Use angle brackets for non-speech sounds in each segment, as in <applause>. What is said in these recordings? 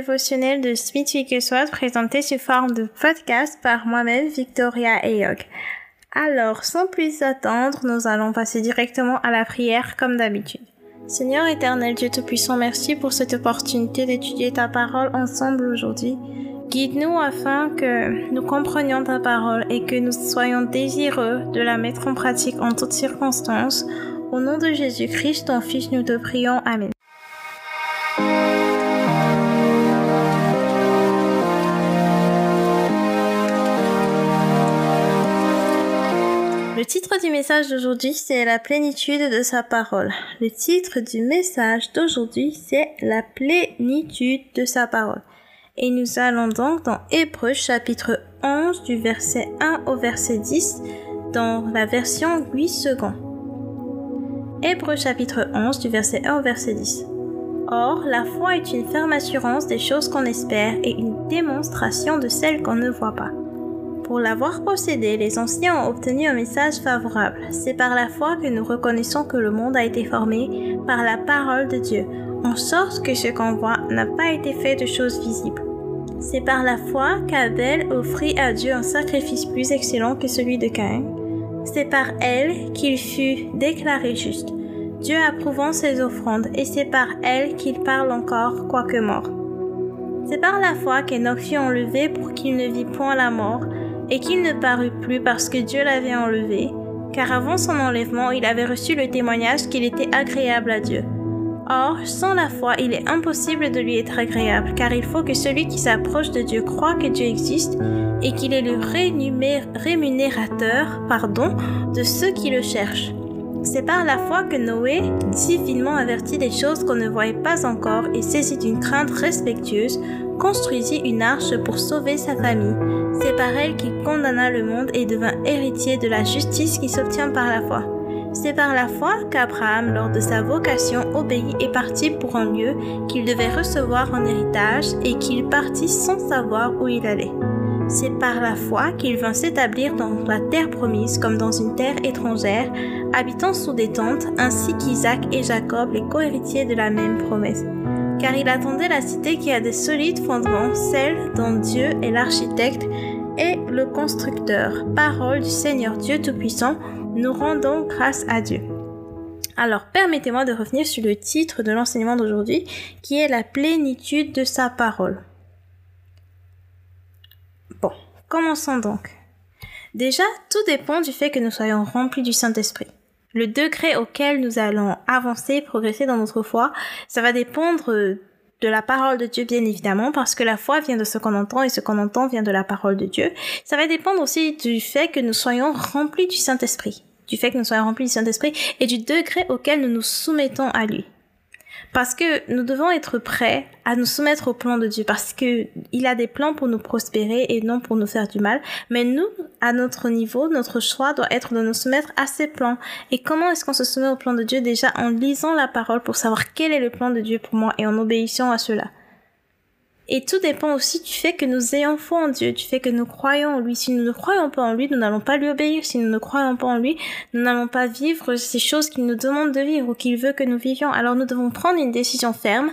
dévotionnel de Smith Wigglesworth présenté sous forme de podcast par moi-même, Victoria Eyog. Alors, sans plus attendre, nous allons passer directement à la prière comme d'habitude. Seigneur éternel Dieu Tout-Puissant, merci pour cette opportunité d'étudier ta parole ensemble aujourd'hui. Guide-nous afin que nous comprenions ta parole et que nous soyons désireux de la mettre en pratique en toutes circonstances. Au nom de Jésus-Christ, ton Fils, nous te prions. Amen. Le titre du message d'aujourd'hui, c'est la plénitude de sa parole. Le titre du message d'aujourd'hui, c'est la plénitude de sa parole. Et nous allons donc dans Hébreu chapitre 11 du verset 1 au verset 10 dans la version 8 secondes. Hébreu chapitre 11 du verset 1 au verset 10. Or, la foi est une ferme assurance des choses qu'on espère et une démonstration de celles qu'on ne voit pas. Pour l'avoir possédé, les anciens ont obtenu un message favorable. C'est par la foi que nous reconnaissons que le monde a été formé par la parole de Dieu, en sorte que ce qu'on voit n'a pas été fait de choses visibles. C'est par la foi qu'Abel offrit à Dieu un sacrifice plus excellent que celui de Caïn. C'est par elle qu'il fut déclaré juste, Dieu approuvant ses offrandes, et c'est par elle qu'il parle encore, quoique mort. C'est par la foi qu'Enoch fut enlevé pour qu'il ne vit point la mort, et qu'il ne parut plus parce que Dieu l'avait enlevé, car avant son enlèvement il avait reçu le témoignage qu'il était agréable à Dieu. Or, sans la foi, il est impossible de lui être agréable, car il faut que celui qui s'approche de Dieu croit que Dieu existe et qu'il est le rémunérateur pardon, de ceux qui le cherchent. C'est par la foi que Noé, divinement averti des choses qu'on ne voyait pas encore et saisi d'une crainte respectueuse, construisit une arche pour sauver sa famille. C'est par elle qu'il condamna le monde et devint héritier de la justice qui s'obtient par la foi. C'est par la foi qu'Abraham, lors de sa vocation, obéit et partit pour un lieu qu'il devait recevoir en héritage et qu'il partit sans savoir où il allait. C'est par la foi qu'il vint s'établir dans la terre promise comme dans une terre étrangère, habitant sous des tentes, ainsi qu'Isaac et Jacob, les cohéritiers de la même promesse car il attendait la cité qui a des solides fondements, celle dont Dieu est l'architecte et le constructeur. Parole du Seigneur Dieu Tout-Puissant, nous rendons grâce à Dieu. Alors, permettez-moi de revenir sur le titre de l'enseignement d'aujourd'hui, qui est la plénitude de sa parole. Bon, commençons donc. Déjà, tout dépend du fait que nous soyons remplis du Saint-Esprit. Le degré auquel nous allons avancer, progresser dans notre foi, ça va dépendre de la parole de Dieu, bien évidemment, parce que la foi vient de ce qu'on entend et ce qu'on entend vient de la parole de Dieu. Ça va dépendre aussi du fait que nous soyons remplis du Saint-Esprit, du fait que nous soyons remplis du Saint-Esprit et du degré auquel nous nous soumettons à lui. Parce que nous devons être prêts à nous soumettre au plan de Dieu parce que il a des plans pour nous prospérer et non pour nous faire du mal. Mais nous, à notre niveau, notre choix doit être de nous soumettre à ces plans. Et comment est-ce qu'on se soumet au plan de Dieu? Déjà en lisant la parole pour savoir quel est le plan de Dieu pour moi et en obéissant à cela. Et tout dépend aussi du fait que nous ayons foi en Dieu, du fait que nous croyons en lui. Si nous ne croyons pas en lui, nous n'allons pas lui obéir. Si nous ne croyons pas en lui, nous n'allons pas vivre ces choses qu'il nous demande de vivre ou qu'il veut que nous vivions. Alors nous devons prendre une décision ferme.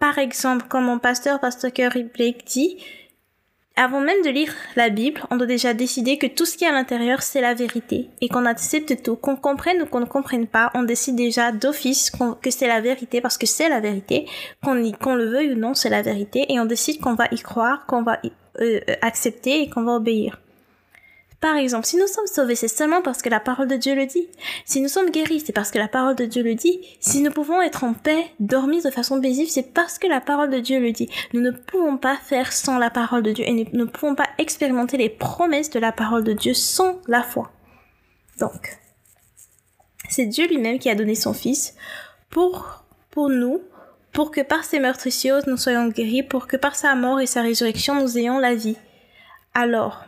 Par exemple, comme mon pasteur, pasteur Curry Blake dit, avant même de lire la Bible, on doit déjà décider que tout ce qui est à l'intérieur, c'est la vérité. Et qu'on accepte tout. Qu'on comprenne ou qu'on ne comprenne pas, on décide déjà d'office que c'est la vérité parce que c'est la vérité. Qu'on le veuille ou non, c'est la vérité. Et on décide qu'on va y croire, qu'on va euh, accepter et qu'on va obéir. Par exemple, si nous sommes sauvés, c'est seulement parce que la parole de Dieu le dit. Si nous sommes guéris, c'est parce que la parole de Dieu le dit. Si nous pouvons être en paix, dormir de façon paisible, c'est parce que la parole de Dieu le dit. Nous ne pouvons pas faire sans la parole de Dieu et nous ne pouvons pas expérimenter les promesses de la parole de Dieu sans la foi. Donc, c'est Dieu lui-même qui a donné son Fils pour, pour nous, pour que par ses meurtrissures nous soyons guéris, pour que par sa mort et sa résurrection nous ayons la vie. Alors,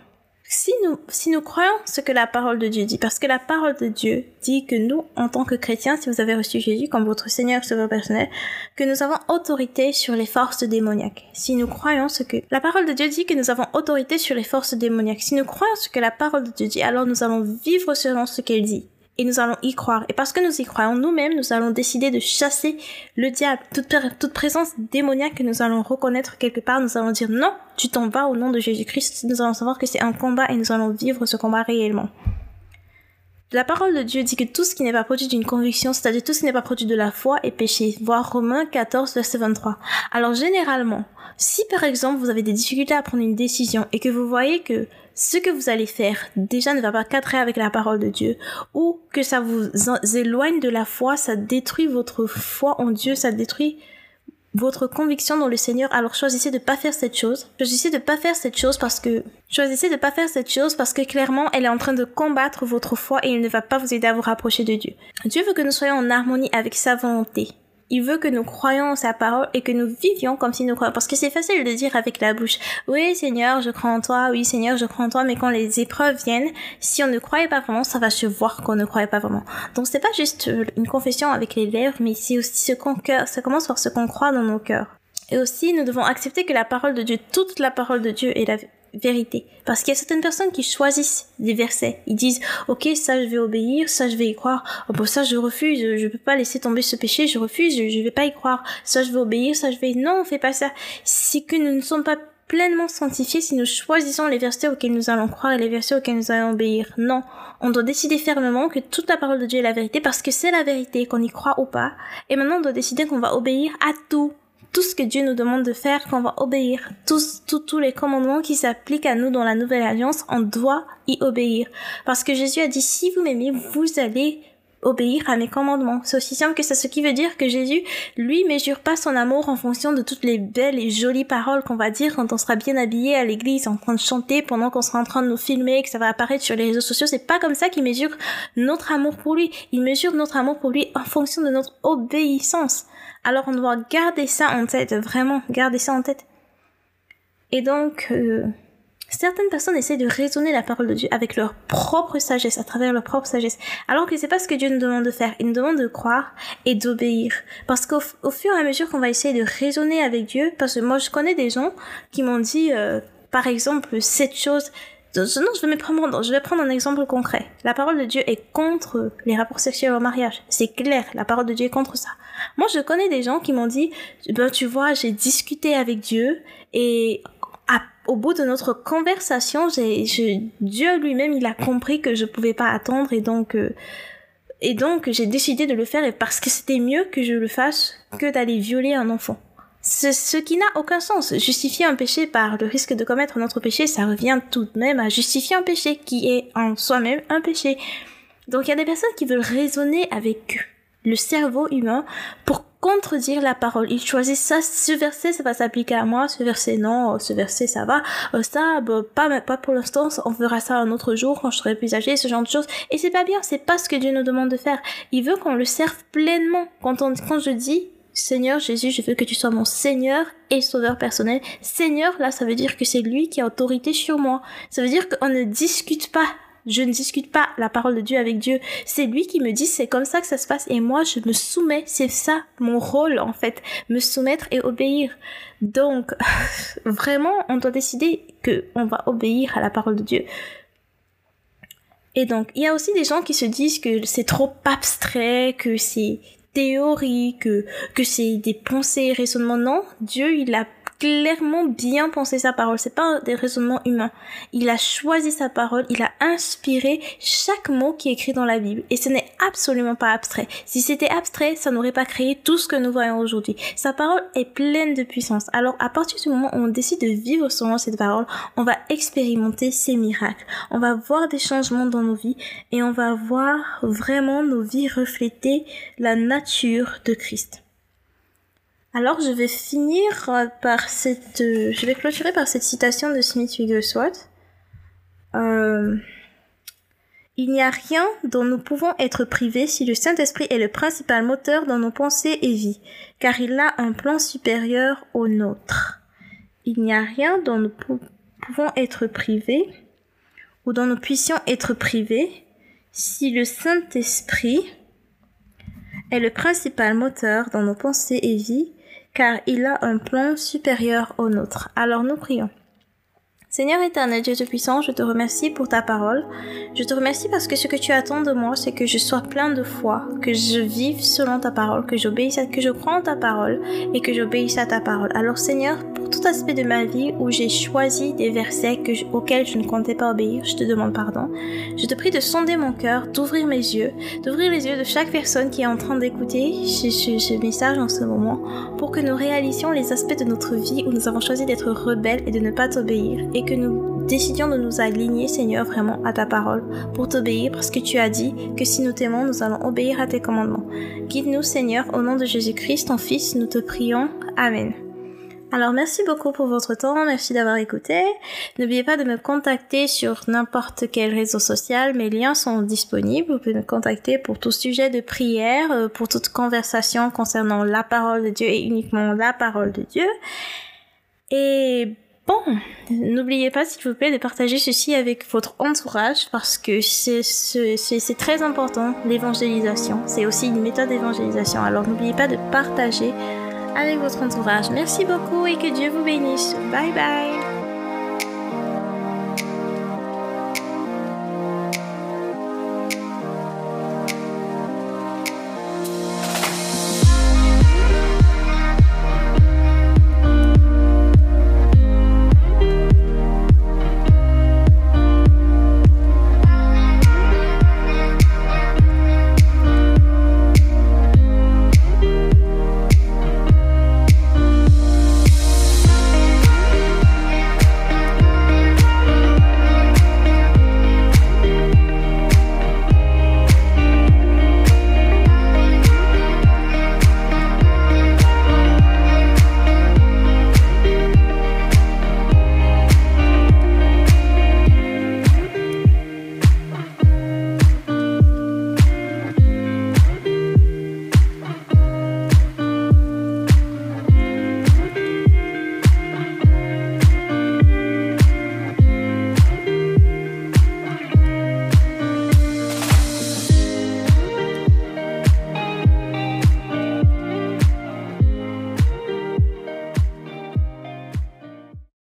si nous, si nous croyons ce que la parole de Dieu dit, parce que la parole de Dieu dit que nous, en tant que chrétiens, si vous avez reçu Jésus comme votre Seigneur et Sauveur personnel, que nous avons autorité sur les forces démoniaques. Si nous croyons ce que la parole de Dieu dit que nous avons autorité sur les forces démoniaques. Si nous croyons ce que la parole de Dieu dit, alors nous allons vivre selon ce qu'elle dit. Et nous allons y croire. Et parce que nous y croyons nous-mêmes, nous allons décider de chasser le diable, toute, présence démoniaque que nous allons reconnaître quelque part. Nous allons dire non, tu t'en vas au nom de Jésus-Christ. Nous allons savoir que c'est un combat et nous allons vivre ce combat réellement. La parole de Dieu dit que tout ce qui n'est pas produit d'une conviction, c'est-à-dire tout ce qui n'est pas produit de la foi, est péché. Voir Romains 14, verset 23. Alors généralement, si par exemple vous avez des difficultés à prendre une décision et que vous voyez que ce que vous allez faire déjà ne va pas cadrer avec la parole de Dieu ou que ça vous éloigne de la foi, ça détruit votre foi en Dieu, ça détruit votre conviction dans le Seigneur, alors choisissez de pas faire cette chose. Choisissez de pas faire cette chose parce que choisissez de pas faire cette chose parce que clairement elle est en train de combattre votre foi et il ne va pas vous aider à vous rapprocher de Dieu. Dieu veut que nous soyons en harmonie avec sa volonté. Il veut que nous croyions en sa parole et que nous vivions comme si nous croyions. Parce que c'est facile de dire avec la bouche, oui Seigneur, je crois en toi, oui Seigneur, je crois en toi, mais quand les épreuves viennent, si on ne croyait pas vraiment, ça va se voir qu'on ne croyait pas vraiment. Donc c'est pas juste euh, une confession avec les lèvres, mais c'est aussi ce qu'on cœur, ça commence par ce qu'on croit dans nos cœurs. Et aussi, nous devons accepter que la parole de Dieu, toute la parole de Dieu est la, vérité. Parce qu'il y a certaines personnes qui choisissent des versets. Ils disent, ok, ça je vais obéir, ça je vais y croire. Oh, bon, ça je refuse, je peux pas laisser tomber ce péché, je refuse, je, ne vais pas y croire. Ça je vais obéir, ça je vais... Non, on fait pas ça. C'est que nous ne sommes pas pleinement sanctifiés si nous choisissons les versets auxquels nous allons croire et les versets auxquels nous allons obéir. Non, on doit décider fermement que toute la parole de Dieu est la vérité parce que c'est la vérité, qu'on y croit ou pas. Et maintenant on doit décider qu'on va obéir à tout tout ce que Dieu nous demande de faire, qu'on va obéir. Tous, tous, tous les commandements qui s'appliquent à nous dans la nouvelle alliance, on doit y obéir. Parce que Jésus a dit, si vous m'aimez, vous allez obéir à mes commandements. C'est aussi simple que ça, ce qui veut dire que Jésus, lui, mesure pas son amour en fonction de toutes les belles et jolies paroles qu'on va dire quand on sera bien habillé à l'église, en train de chanter pendant qu'on sera en train de nous filmer, que ça va apparaître sur les réseaux sociaux. C'est pas comme ça qu'il mesure notre amour pour lui. Il mesure notre amour pour lui en fonction de notre obéissance. Alors on doit garder ça en tête, vraiment garder ça en tête. Et donc, euh, certaines personnes essaient de raisonner la parole de Dieu avec leur propre sagesse, à travers leur propre sagesse, alors que c'est pas ce que Dieu nous demande de faire. Il nous demande de croire et d'obéir. Parce qu'au fur et à mesure qu'on va essayer de raisonner avec Dieu, parce que moi je connais des gens qui m'ont dit, euh, par exemple, cette chose, non, je vais, prendre, je vais prendre un exemple concret. La parole de Dieu est contre les rapports sexuels au mariage. C'est clair, la parole de Dieu est contre ça. Moi, je connais des gens qui m'ont dit, ben, tu vois, j'ai discuté avec Dieu et au bout de notre conversation, j'ai, Dieu lui-même, il a compris que je pouvais pas attendre et donc, euh, et donc j'ai décidé de le faire parce que c'était mieux que je le fasse que d'aller violer un enfant. Ce, ce qui n'a aucun sens. Justifier un péché par le risque de commettre un autre péché, ça revient tout de même à justifier un péché qui est en soi-même un péché. Donc il y a des personnes qui veulent raisonner avec le cerveau humain pour contredire la parole. Ils choisissent ça, ce verset ça va s'appliquer à moi, ce verset non, ce verset ça va, euh, ça bah, pas pas pour l'instant, on verra ça un autre jour quand je serai plus âgé, ce genre de choses. Et c'est pas bien, c'est pas ce que Dieu nous demande de faire. Il veut qu'on le serve pleinement. Quand on quand je dis Seigneur Jésus, je veux que tu sois mon Seigneur et Sauveur personnel. Seigneur, là, ça veut dire que c'est lui qui a autorité sur moi. Ça veut dire qu'on ne discute pas. Je ne discute pas la parole de Dieu avec Dieu. C'est lui qui me dit c'est comme ça que ça se passe et moi je me soumets. C'est ça mon rôle en fait. Me soumettre et obéir. Donc, <laughs> vraiment, on doit décider que on va obéir à la parole de Dieu. Et donc, il y a aussi des gens qui se disent que c'est trop abstrait, que c'est théorie, que, que c'est des pensées et raisonnements. Non, Dieu, il a clairement bien pensé sa parole. C'est pas des raisonnements humains. Il a choisi sa parole, il a inspiré chaque mot qui est écrit dans la Bible. Et ce n'est absolument pas abstrait. Si c'était abstrait, ça n'aurait pas créé tout ce que nous voyons aujourd'hui. Sa parole est pleine de puissance. Alors, à partir du moment où on décide de vivre selon cette parole, on va expérimenter ces miracles. On va voir des changements dans nos vies et on va voir vraiment nos vies refléter la nature de Christ. Alors je vais finir euh, par cette, euh, je vais clôturer par cette citation de Smith Wigglesworth. Euh, il n'y a rien dont nous pouvons être privés si le Saint-Esprit est le principal moteur dans nos pensées et vies, car il a un plan supérieur au nôtre. Il n'y a rien dont nous pouvons être privés ou dont nous puissions être privés si le Saint-Esprit est le principal moteur dans nos pensées et vies, car il a un plan supérieur au nôtre. Alors nous prions. Seigneur éternel, Dieu Tout-Puissant, je te remercie pour ta parole. Je te remercie parce que ce que tu attends de moi, c'est que je sois plein de foi, que je vive selon ta parole, que j'obéisse, que je crois en ta parole et que j'obéisse à ta parole. Alors Seigneur, pour tout aspect de ma vie où j'ai choisi des versets auxquels je ne comptais pas obéir, je te demande pardon. Je te prie de sonder mon cœur, d'ouvrir mes yeux, d'ouvrir les yeux de chaque personne qui est en train d'écouter ce, message en ce moment, pour que nous réalisions les aspects de notre vie où nous avons choisi d'être rebelles et de ne pas t'obéir que nous décidions de nous aligner, Seigneur, vraiment à ta parole pour t'obéir parce que tu as dit que si nous t'aimons, nous allons obéir à tes commandements. Guide-nous, Seigneur, au nom de Jésus-Christ, ton Fils, nous te prions. Amen. Alors merci beaucoup pour votre temps, merci d'avoir écouté. N'oubliez pas de me contacter sur n'importe quel réseau social, mes liens sont disponibles. Vous pouvez me contacter pour tout sujet de prière, euh, pour toute conversation concernant la parole de Dieu et uniquement la parole de Dieu. Et Bon, n'oubliez pas s'il vous plaît de partager ceci avec votre entourage parce que c'est très important l'évangélisation. C'est aussi une méthode d'évangélisation. Alors n'oubliez pas de partager avec votre entourage. Merci beaucoup et que Dieu vous bénisse. Bye bye.